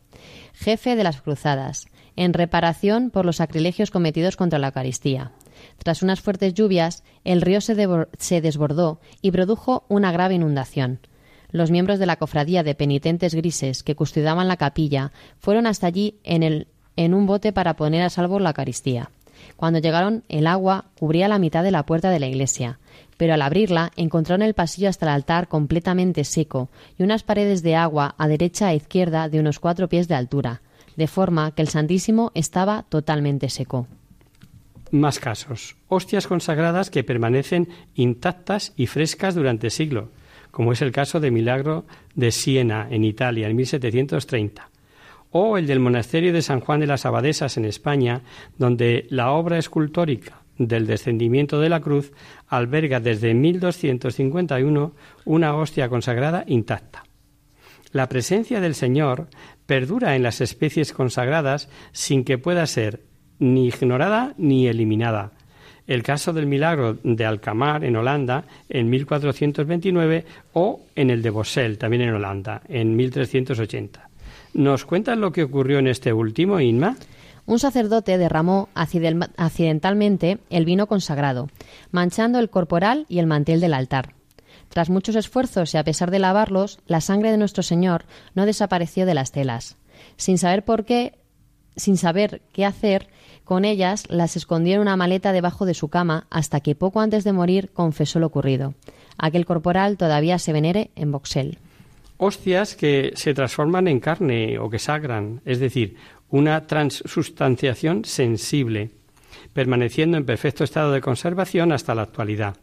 [SPEAKER 3] jefe de las cruzadas, en reparación por los sacrilegios cometidos contra la Eucaristía. Tras unas fuertes lluvias, el río se, se desbordó y produjo una grave inundación. Los miembros de la cofradía de penitentes grises que custodiaban la capilla fueron hasta allí en, el, en un bote para poner a salvo la Eucaristía. Cuando llegaron, el agua cubría la mitad de la puerta de la iglesia, pero al abrirla encontraron el pasillo hasta el altar completamente seco y unas paredes de agua a derecha e izquierda de unos cuatro pies de altura, de forma que el Santísimo estaba totalmente seco.
[SPEAKER 4] Más casos. Hostias consagradas que permanecen intactas y frescas durante siglos, como es el caso de Milagro de Siena, en Italia, en 1730, o el del monasterio de San Juan de las Abadesas, en España, donde la obra escultórica del descendimiento de la cruz alberga desde 1251 una hostia consagrada intacta. La presencia del Señor perdura en las especies consagradas sin que pueda ser ni ignorada ni eliminada, el caso del milagro de Alcamar en Holanda en 1429 o en el de Bossel también en Holanda en 1380. ¿Nos cuentan lo que ocurrió en este último, Inma?
[SPEAKER 3] Un sacerdote derramó accidentalmente el vino consagrado, manchando el corporal y el mantel del altar. Tras muchos esfuerzos y a pesar de lavarlos, la sangre de nuestro Señor no desapareció de las telas. Sin saber por qué, sin saber qué hacer, con ellas las escondió en una maleta debajo de su cama hasta que poco antes de morir confesó lo ocurrido. Aquel corporal todavía se venere en Boxel.
[SPEAKER 4] Hostias que se transforman en carne o que sagran, es decir, una transustanciación sensible, permaneciendo en perfecto estado de conservación hasta la actualidad.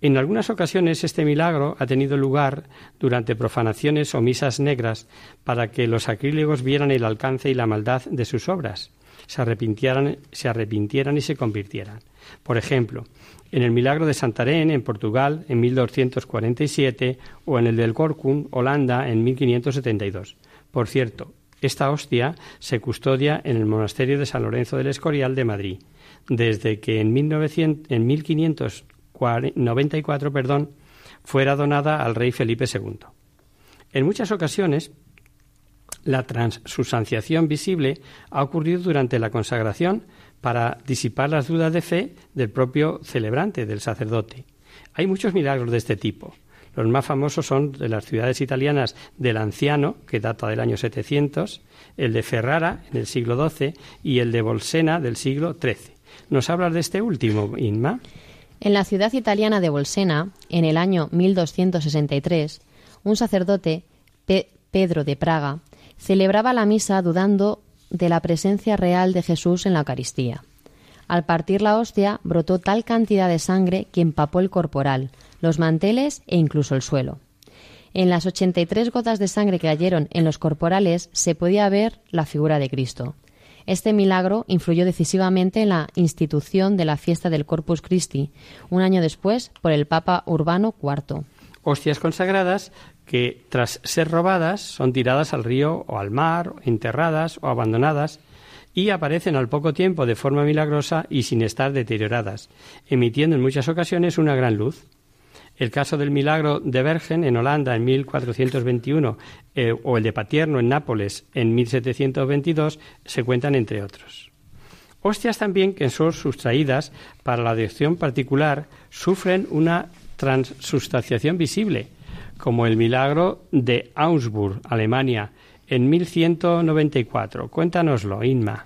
[SPEAKER 4] En algunas ocasiones este milagro ha tenido lugar durante profanaciones o misas negras para que los sacrílegos vieran el alcance y la maldad de sus obras se arrepintieran, se arrepintieran y se convirtieran. Por ejemplo, en el milagro de Santarén, en Portugal, en 1247, o en el del Corcun, Holanda, en 1572. Por cierto, esta hostia se custodia en el monasterio de San Lorenzo del Escorial de Madrid, desde que en, 1900, en 1594 perdón, fuera donada al rey Felipe II. En muchas ocasiones, la transustanciación visible ha ocurrido durante la consagración para disipar las dudas de fe del propio celebrante, del sacerdote. Hay muchos milagros de este tipo. Los más famosos son de las ciudades italianas del Anciano, que data del año 700, el de Ferrara, en el siglo XII, y el de Bolsena, del siglo XIII. ¿Nos hablas de este último, Inma?
[SPEAKER 3] En la ciudad italiana de Bolsena, en el año 1263, un sacerdote, Pedro de Praga, celebraba la misa dudando de la presencia real de Jesús en la Eucaristía. Al partir la hostia brotó tal cantidad de sangre que empapó el corporal, los manteles e incluso el suelo. En las 83 gotas de sangre que cayeron en los corporales se podía ver la figura de Cristo. Este milagro influyó decisivamente en la institución de la fiesta del Corpus Christi, un año después por el Papa Urbano IV.
[SPEAKER 4] Hostias consagradas que, tras ser robadas, son tiradas al río o al mar, enterradas o abandonadas, y aparecen al poco tiempo de forma milagrosa y sin estar deterioradas, emitiendo en muchas ocasiones una gran luz. El caso del milagro de Bergen en Holanda en 1421 eh, o el de Patierno en Nápoles en 1722 se cuentan entre otros. Hostias también que son sustraídas para la dirección particular sufren una transustanciación visible, como el milagro de Augsburg, Alemania, en 1194. Cuéntanoslo, Inma.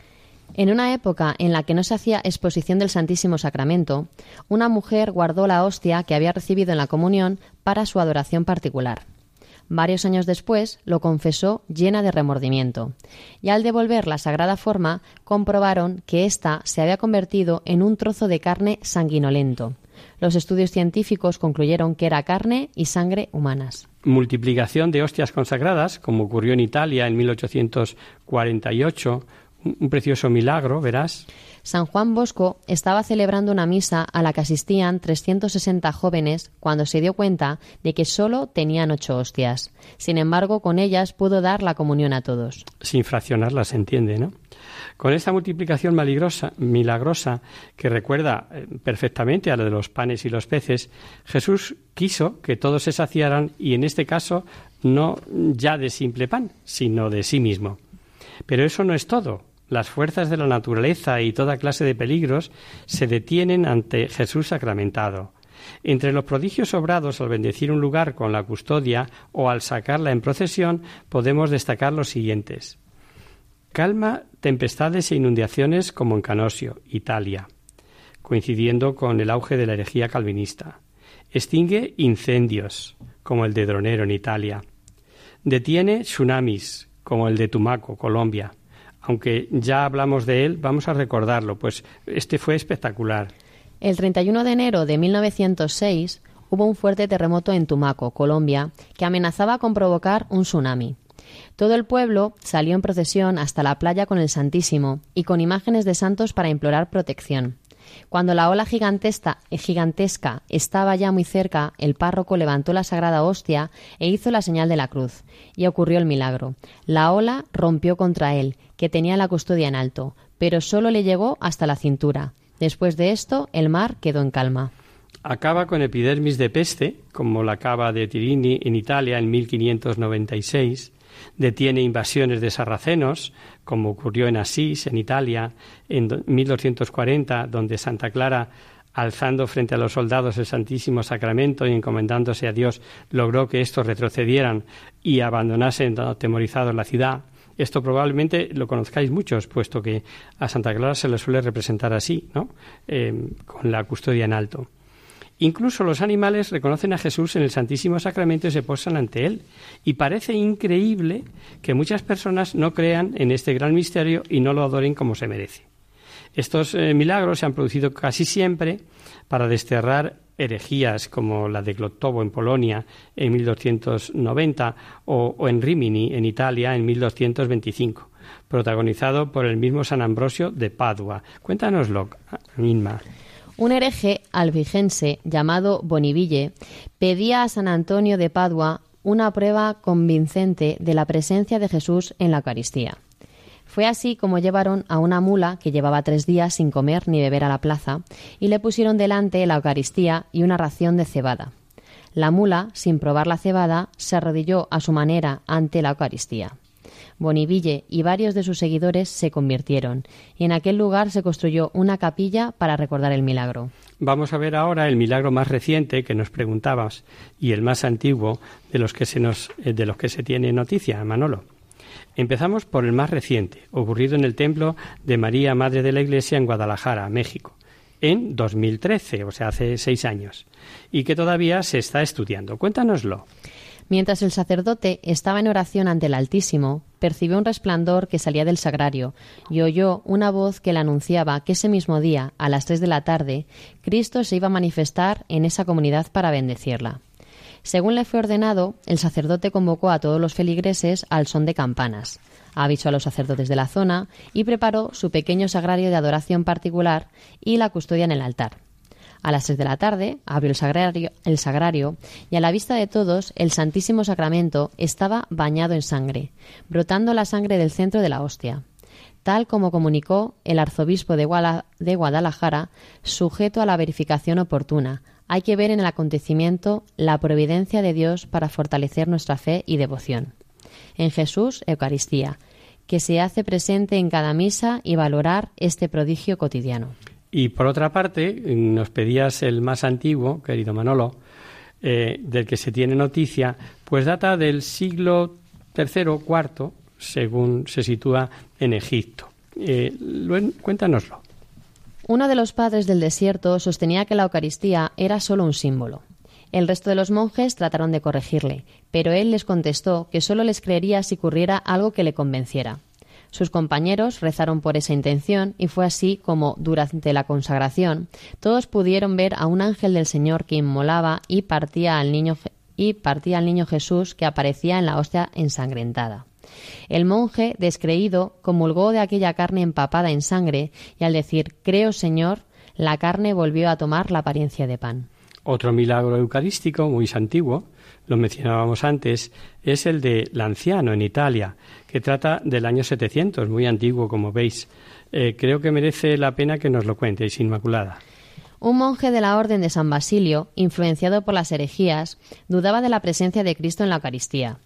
[SPEAKER 3] En una época en la que no se hacía exposición del Santísimo Sacramento, una mujer guardó la hostia que había recibido en la comunión para su adoración particular. Varios años después lo confesó llena de remordimiento, y al devolver la sagrada forma comprobaron que ésta se había convertido en un trozo de carne sanguinolento. Los estudios científicos concluyeron que era carne y sangre humanas.
[SPEAKER 4] Multiplicación de hostias consagradas, como ocurrió en Italia en 1848, un precioso milagro, verás.
[SPEAKER 3] San Juan Bosco estaba celebrando una misa a la que asistían 360 jóvenes cuando se dio cuenta de que solo tenían ocho hostias. Sin embargo, con ellas pudo dar la comunión a todos.
[SPEAKER 4] Sin fraccionarlas, se entiende, ¿no? Con esta multiplicación milagrosa que recuerda eh, perfectamente a la de los panes y los peces, Jesús quiso que todos se saciaran y en este caso no ya de simple pan, sino de sí mismo. Pero eso no es todo las fuerzas de la naturaleza y toda clase de peligros se detienen ante Jesús sacramentado. Entre los prodigios obrados al bendecir un lugar con la custodia o al sacarla en procesión, podemos destacar los siguientes. Calma tempestades e inundaciones como en Canosio, Italia, coincidiendo con el auge de la herejía calvinista. Extingue incendios, como el de Dronero en Italia. Detiene tsunamis, como el de Tumaco, Colombia aunque ya hablamos de él, vamos a recordarlo, pues este fue espectacular.
[SPEAKER 3] El 31 de enero de 1906 hubo un fuerte terremoto en Tumaco, Colombia, que amenazaba con provocar un tsunami. Todo el pueblo salió en procesión hasta la playa con el Santísimo y con imágenes de santos para implorar protección. Cuando la ola gigantesca, estaba ya muy cerca, el párroco levantó la sagrada hostia e hizo la señal de la cruz. Y ocurrió el milagro. La ola rompió contra él, que tenía la custodia en alto, pero solo le llegó hasta la cintura. Después de esto, el mar quedó en calma.
[SPEAKER 4] Acaba con epidermis de peste, como la cava de Tirini en Italia en 1596, detiene invasiones de sarracenos, como ocurrió en Asís, en Italia, en 1240, donde Santa Clara, alzando frente a los soldados el Santísimo Sacramento y encomendándose a Dios, logró que estos retrocedieran y abandonasen atemorizados la ciudad. Esto probablemente lo conozcáis muchos, puesto que a Santa Clara se le suele representar así, ¿no? Eh, con la custodia en alto. Incluso los animales reconocen a Jesús en el Santísimo Sacramento y se posan ante él. Y parece increíble que muchas personas no crean en este gran misterio y no lo adoren como se merece. Estos eh, milagros se han producido casi siempre para desterrar herejías como la de Glottovo en Polonia en 1290 o, o en Rimini en Italia en 1225, protagonizado por el mismo San Ambrosio de Padua. Cuéntanoslo, Inma.
[SPEAKER 3] Un hereje albigense llamado Boniville pedía a San Antonio de Padua una prueba convincente de la presencia de Jesús en la Eucaristía. Fue así como llevaron a una mula que llevaba tres días sin comer ni beber a la plaza y le pusieron delante la Eucaristía y una ración de cebada. La mula, sin probar la cebada, se arrodilló a su manera ante la Eucaristía. Boniville y varios de sus seguidores se convirtieron, y en aquel lugar se construyó una capilla para recordar el milagro.
[SPEAKER 4] Vamos a ver ahora el milagro más reciente que nos preguntabas y el más antiguo de los que se nos eh, de los que se tiene noticia, Manolo. Empezamos por el más reciente, ocurrido en el templo de María Madre de la Iglesia en Guadalajara, México, en 2013, o sea, hace seis años, y que todavía se está estudiando. Cuéntanoslo.
[SPEAKER 3] Mientras el sacerdote estaba en oración ante el Altísimo, percibió un resplandor que salía del sagrario y oyó una voz que le anunciaba que ese mismo día, a las tres de la tarde, Cristo se iba a manifestar en esa comunidad para bendecirla. Según le fue ordenado, el sacerdote convocó a todos los feligreses al son de campanas, avisó a los sacerdotes de la zona y preparó su pequeño sagrario de adoración particular y la custodia en el altar. A las seis de la tarde abrió el sagrario, el sagrario y a la vista de todos el Santísimo Sacramento estaba bañado en sangre, brotando la sangre del centro de la hostia tal como comunicó el arzobispo de, Guadalajara, sujeto a la verificación oportuna. Hay que ver en el acontecimiento la providencia de Dios para fortalecer nuestra fe y devoción. En Jesús, Eucaristía, que se hace presente en cada misa y valorar este prodigio cotidiano.
[SPEAKER 4] Y por otra parte, nos pedías el más antiguo, querido Manolo, eh, del que se tiene noticia, pues data del siglo III o IV, según se sitúa en Egipto. Eh, cuéntanoslo.
[SPEAKER 3] Uno de los padres del desierto sostenía que la Eucaristía era solo un símbolo. El resto de los monjes trataron de corregirle, pero él les contestó que solo les creería si ocurriera algo que le convenciera. Sus compañeros rezaron por esa intención y fue así como, durante la consagración, todos pudieron ver a un ángel del Señor que inmolaba y partía al niño, y partía al niño Jesús que aparecía en la hostia ensangrentada. El monje, descreído, comulgó de aquella carne empapada en sangre y al decir Creo, Señor, la carne volvió a tomar la apariencia de pan.
[SPEAKER 4] Otro milagro eucarístico muy antiguo, lo mencionábamos antes, es el de Lanciano en Italia, que trata del año 700, muy antiguo como veis. Eh, creo que merece la pena que nos lo cuenteis, Inmaculada.
[SPEAKER 3] Un monje de la Orden de San Basilio, influenciado por las herejías, dudaba de la presencia de Cristo en la Eucaristía.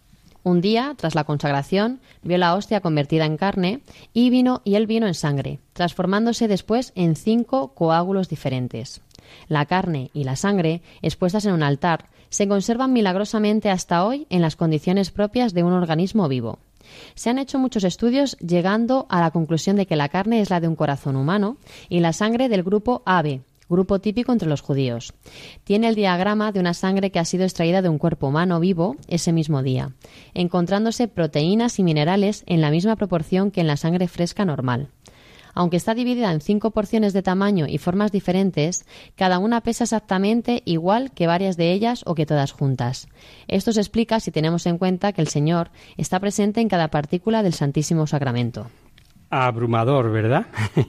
[SPEAKER 3] Un día, tras la consagración, vio la hostia convertida en carne y vino y el vino en sangre, transformándose después en cinco coágulos diferentes. La carne y la sangre, expuestas en un altar, se conservan milagrosamente hasta hoy en las condiciones propias de un organismo vivo. Se han hecho muchos estudios llegando a la conclusión de que la carne es la de un corazón humano y la sangre del grupo AB, grupo típico entre los judíos. Tiene el diagrama de una sangre que ha sido extraída de un cuerpo humano vivo ese mismo día, encontrándose proteínas y minerales en la misma proporción que en la sangre fresca normal. Aunque está dividida en cinco porciones de tamaño y formas diferentes, cada una pesa exactamente igual que varias de ellas o que todas juntas. Esto se explica si tenemos en cuenta que el Señor está presente en cada partícula del Santísimo Sacramento.
[SPEAKER 4] Abrumador, ¿verdad? *laughs*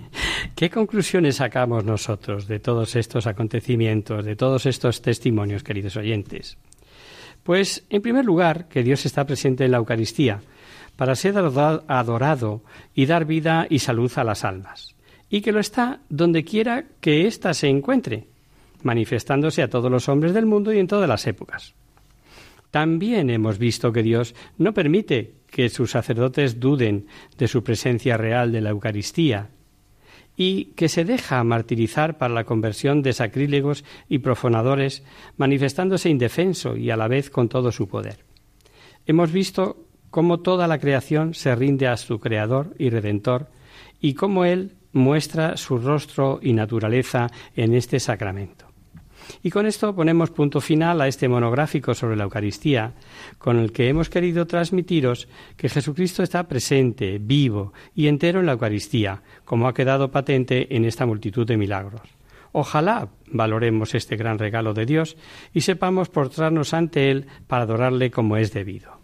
[SPEAKER 4] ¿Qué conclusiones sacamos nosotros de todos estos acontecimientos, de todos estos testimonios, queridos oyentes? Pues, en primer lugar, que Dios está presente en la Eucaristía, para ser adorado y dar vida y salud a las almas, y que lo está donde quiera que ésta se encuentre, manifestándose a todos los hombres del mundo y en todas las épocas. También hemos visto que Dios no permite que sus sacerdotes duden de su presencia real de la Eucaristía y que se deja martirizar para la conversión de sacrílegos y profanadores, manifestándose indefenso y a la vez con todo su poder. Hemos visto cómo toda la creación se rinde a su Creador y Redentor y cómo Él muestra su rostro y naturaleza en este sacramento. Y con esto ponemos punto final a este monográfico sobre la Eucaristía, con el que hemos querido transmitiros que Jesucristo está presente, vivo y entero en la Eucaristía, como ha quedado patente en esta multitud de milagros. Ojalá valoremos este gran regalo de Dios y sepamos portarnos ante Él para adorarle como es debido.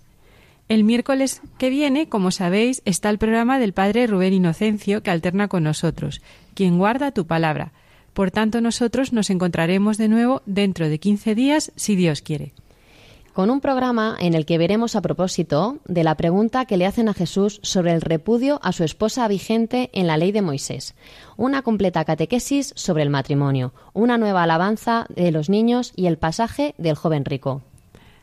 [SPEAKER 2] El miércoles que viene, como sabéis, está el programa del Padre Rubén Inocencio que alterna con nosotros, quien guarda tu palabra. Por tanto, nosotros nos encontraremos de nuevo dentro de 15 días, si Dios quiere.
[SPEAKER 3] Con un programa en el que veremos a propósito de la pregunta que le hacen a Jesús sobre el repudio a su esposa vigente en la ley de Moisés, una completa catequesis sobre el matrimonio, una nueva alabanza de los niños y el pasaje del joven rico.